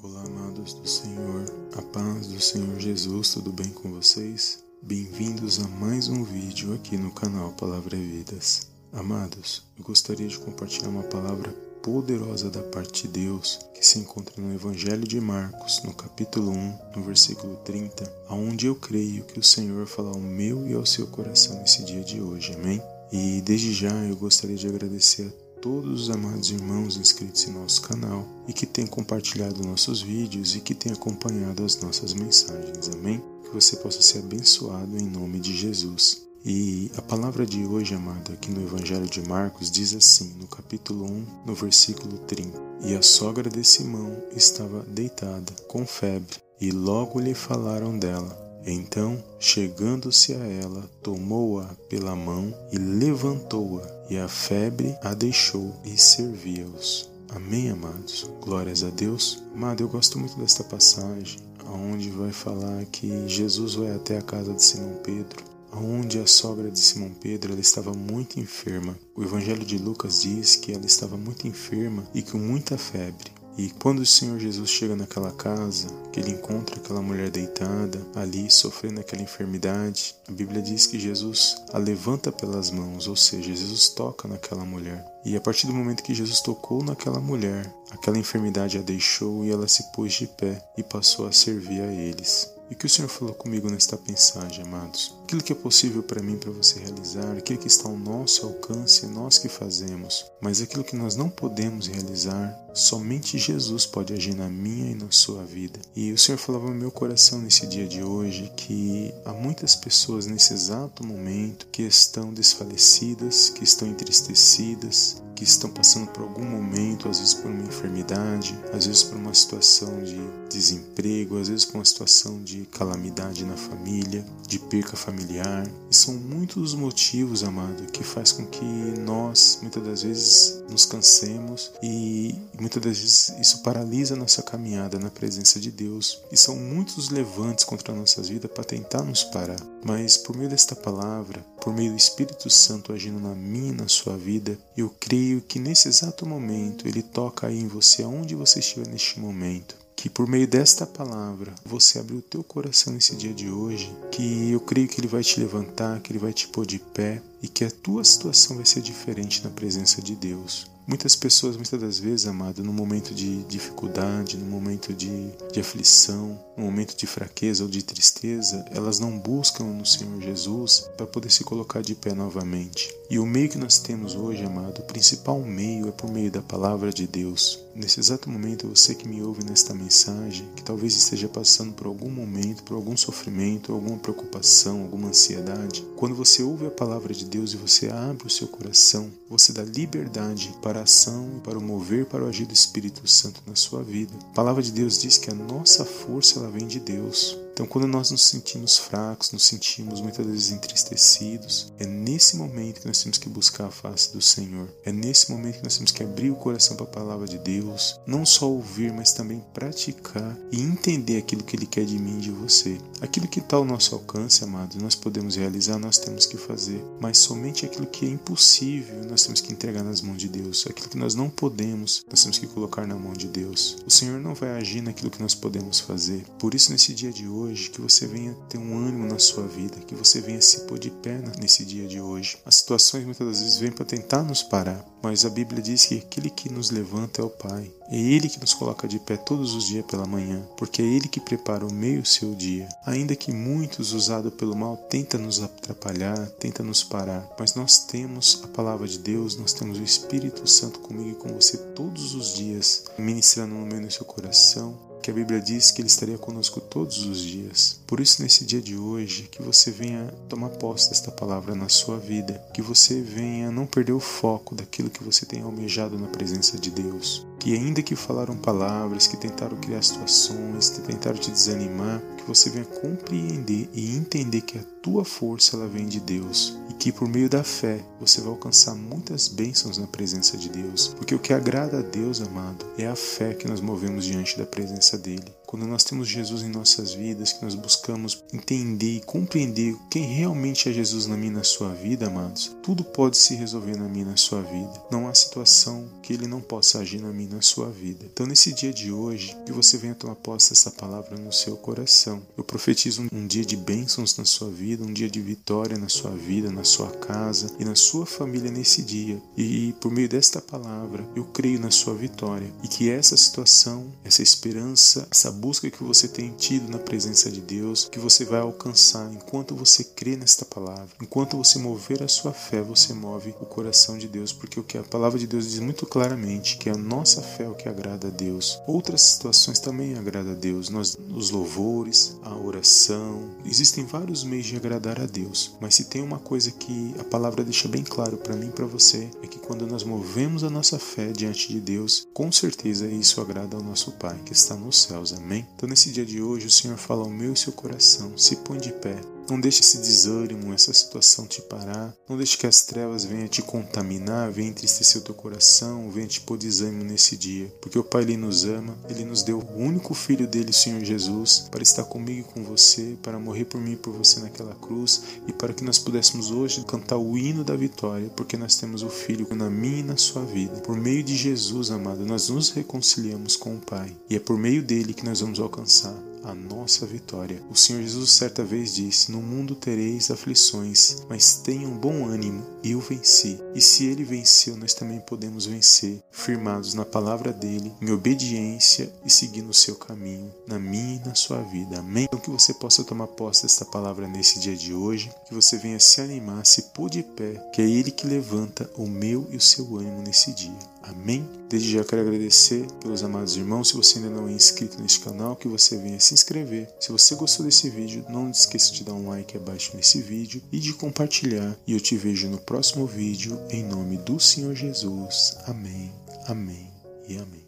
Olá, amados do Senhor, a paz do Senhor Jesus, tudo bem com vocês? Bem-vindos a mais um vídeo aqui no canal Palavra e Vidas. Amados, eu gostaria de compartilhar uma palavra poderosa da parte de Deus que se encontra no Evangelho de Marcos, no capítulo 1, no versículo 30, aonde eu creio que o Senhor fala ao meu e ao seu coração nesse dia de hoje, amém? E desde já eu gostaria de agradecer a todos os amados irmãos inscritos em nosso canal e que têm compartilhado nossos vídeos e que têm acompanhado as nossas mensagens. Amém? Que você possa ser abençoado em nome de Jesus. E a palavra de hoje, amada, aqui no Evangelho de Marcos, diz assim, no capítulo 1, no versículo 30: E a sogra de Simão estava deitada, com febre, e logo lhe falaram dela. Então, chegando-se a ela, tomou-a pela mão e levantou-a, e a febre a deixou e servia-os. Amém, amados? Glórias a Deus. Amado, eu gosto muito desta passagem, onde vai falar que Jesus vai até a casa de Simão Pedro, onde a sogra de Simão Pedro ela estava muito enferma. O Evangelho de Lucas diz que ela estava muito enferma e com muita febre. E quando o Senhor Jesus chega naquela casa, que ele encontra aquela mulher deitada ali, sofrendo aquela enfermidade, a Bíblia diz que Jesus a levanta pelas mãos, ou seja, Jesus toca naquela mulher. E a partir do momento que Jesus tocou naquela mulher, aquela enfermidade a deixou e ela se pôs de pé e passou a servir a eles. E o que o Senhor falou comigo nesta mensagem, amados? Aquilo que é possível para mim, para você realizar, aquilo que está ao nosso alcance, nós que fazemos. Mas aquilo que nós não podemos realizar, somente Jesus pode agir na minha e na sua vida. E o Senhor falava no meu coração nesse dia de hoje que há muitas pessoas nesse exato momento que estão desfalecidas, que estão entristecidas, que estão passando por algum momento, às vezes por uma enfermidade, às vezes por uma situação de desemprego, às vezes por uma situação de calamidade na família, de perca familiar. E são muitos os motivos, amado, que faz com que nós, muitas das vezes, nos cansemos e muitas das vezes isso paralisa a nossa caminhada na presença de Deus. E são muitos os levantes contra nossas vidas para tentar nos parar. Mas por meio desta palavra, por meio do Espírito Santo agindo na minha e na sua vida, eu creio que nesse exato momento ele toca aí em você, aonde você estiver neste momento que por meio desta palavra você abriu o teu coração nesse dia de hoje, que eu creio que ele vai te levantar, que ele vai te pôr de pé e que a tua situação vai ser diferente na presença de Deus. Muitas pessoas, muitas das vezes, amado, no momento de dificuldade, no momento de, de aflição, no momento de fraqueza ou de tristeza, elas não buscam no Senhor Jesus para poder se colocar de pé novamente. E o meio que nós temos hoje, amado, o principal meio é por meio da palavra de Deus. Nesse exato momento, você que me ouve nesta mensagem, que talvez esteja passando por algum momento, por algum sofrimento, alguma preocupação, alguma ansiedade, quando você ouve a palavra de Deus e você abre o seu coração, você dá liberdade para a ação, para o mover, para o agir do Espírito Santo na sua vida. A palavra de Deus diz que a nossa força ela vem de Deus. Então, quando nós nos sentimos fracos, nos sentimos muitas vezes entristecidos, é nesse momento que nós temos que buscar a face do Senhor. É nesse momento que nós temos que abrir o coração para a palavra de Deus, não só ouvir, mas também praticar e entender aquilo que Ele quer de mim e de você. Aquilo que está ao nosso alcance, amados, nós podemos realizar, nós temos que fazer, mas somente aquilo que é impossível nós temos que entregar nas mãos de Deus. Aquilo que nós não podemos, nós temos que colocar na mão de Deus. O Senhor não vai agir naquilo que nós podemos fazer. Por isso, nesse dia de hoje, hoje, que você venha ter um ânimo na sua vida, que você venha se pôr de pé nesse dia de hoje. As situações muitas das vezes vêm para tentar nos parar, mas a Bíblia diz que aquele que nos levanta é o Pai. É Ele que nos coloca de pé todos os dias pela manhã, porque é Ele que prepara o meio seu dia. Ainda que muitos, usados pelo mal, tentam nos atrapalhar, tentam nos parar, mas nós temos a palavra de Deus, nós temos o Espírito Santo comigo e com você todos os dias, ministrando no meio do seu coração, que a Bíblia diz que Ele estaria conosco todos os dias. Por isso, nesse dia de hoje, que você venha tomar posse desta palavra na sua vida, que você venha não perder o foco daquilo que você tem almejado na presença de Deus. Que ainda que falaram palavras, que tentaram criar situações, que tentaram te desanimar, que você venha compreender e entender que a tua força ela vem de Deus e que por meio da fé você vai alcançar muitas bênçãos na presença de Deus, porque o que agrada a Deus, amado, é a fé que nós movemos diante da presença dele. Quando nós temos Jesus em nossas vidas, que nós buscamos entender e compreender quem realmente é Jesus na minha e na sua vida, amados, tudo pode se resolver na minha e na sua vida. Não há situação que ele não possa agir na minha e na sua vida. Então, nesse dia de hoje, que você venha tomar posse dessa palavra no seu coração. Eu profetizo um dia de bênçãos na sua vida, um dia de vitória na sua vida, na sua casa e na sua família nesse dia. E por meio desta palavra, eu creio na sua vitória e que essa situação, essa esperança, essa busca que você tem tido na presença de Deus, que você vai alcançar enquanto você crê nesta palavra, enquanto você mover a sua fé, você move o coração de Deus, porque o que a palavra de Deus diz muito claramente que a nossa fé é o que agrada a Deus. Outras situações também agradam a Deus, nós os louvores, a oração, existem vários meios de agradar a Deus, mas se tem uma coisa que a palavra deixa bem claro para mim e para você, é que quando nós movemos a nossa fé diante de Deus, com certeza isso agrada ao nosso Pai que está nos céus. Amém? Então nesse dia de hoje o Senhor fala ao meu e seu coração, se põe de pé, não deixe esse desânimo, essa situação te parar. Não deixe que as trevas venham te contaminar, venham entristecer o teu coração, venham te pôr desânimo nesse dia. Porque o Pai ele nos ama, ele nos deu o único filho dele, o Senhor Jesus, para estar comigo e com você, para morrer por mim e por você naquela cruz e para que nós pudéssemos hoje cantar o hino da vitória, porque nós temos o filho na minha e na sua vida. Por meio de Jesus, amado, nós nos reconciliamos com o Pai e é por meio dele que nós vamos alcançar a nossa vitória. O Senhor Jesus certa vez disse: No mundo tereis aflições, mas tenham bom ânimo, eu venci. E se ele venceu, nós também podemos vencer, firmados na palavra dele, em obediência e seguindo o seu caminho, na minha e na sua vida. Amém? Então que você possa tomar posse desta palavra nesse dia de hoje, que você venha se animar, se pôr de pé, que é ele que levanta o meu e o seu ânimo nesse dia. Amém? Desde já quero agradecer pelos amados irmãos. Se você ainda não é inscrito neste canal, que você venha se inscrever. Se você gostou desse vídeo, não esqueça de dar um like abaixo nesse vídeo e de compartilhar. E eu te vejo no próximo vídeo, em nome do Senhor Jesus. Amém, amém e amém.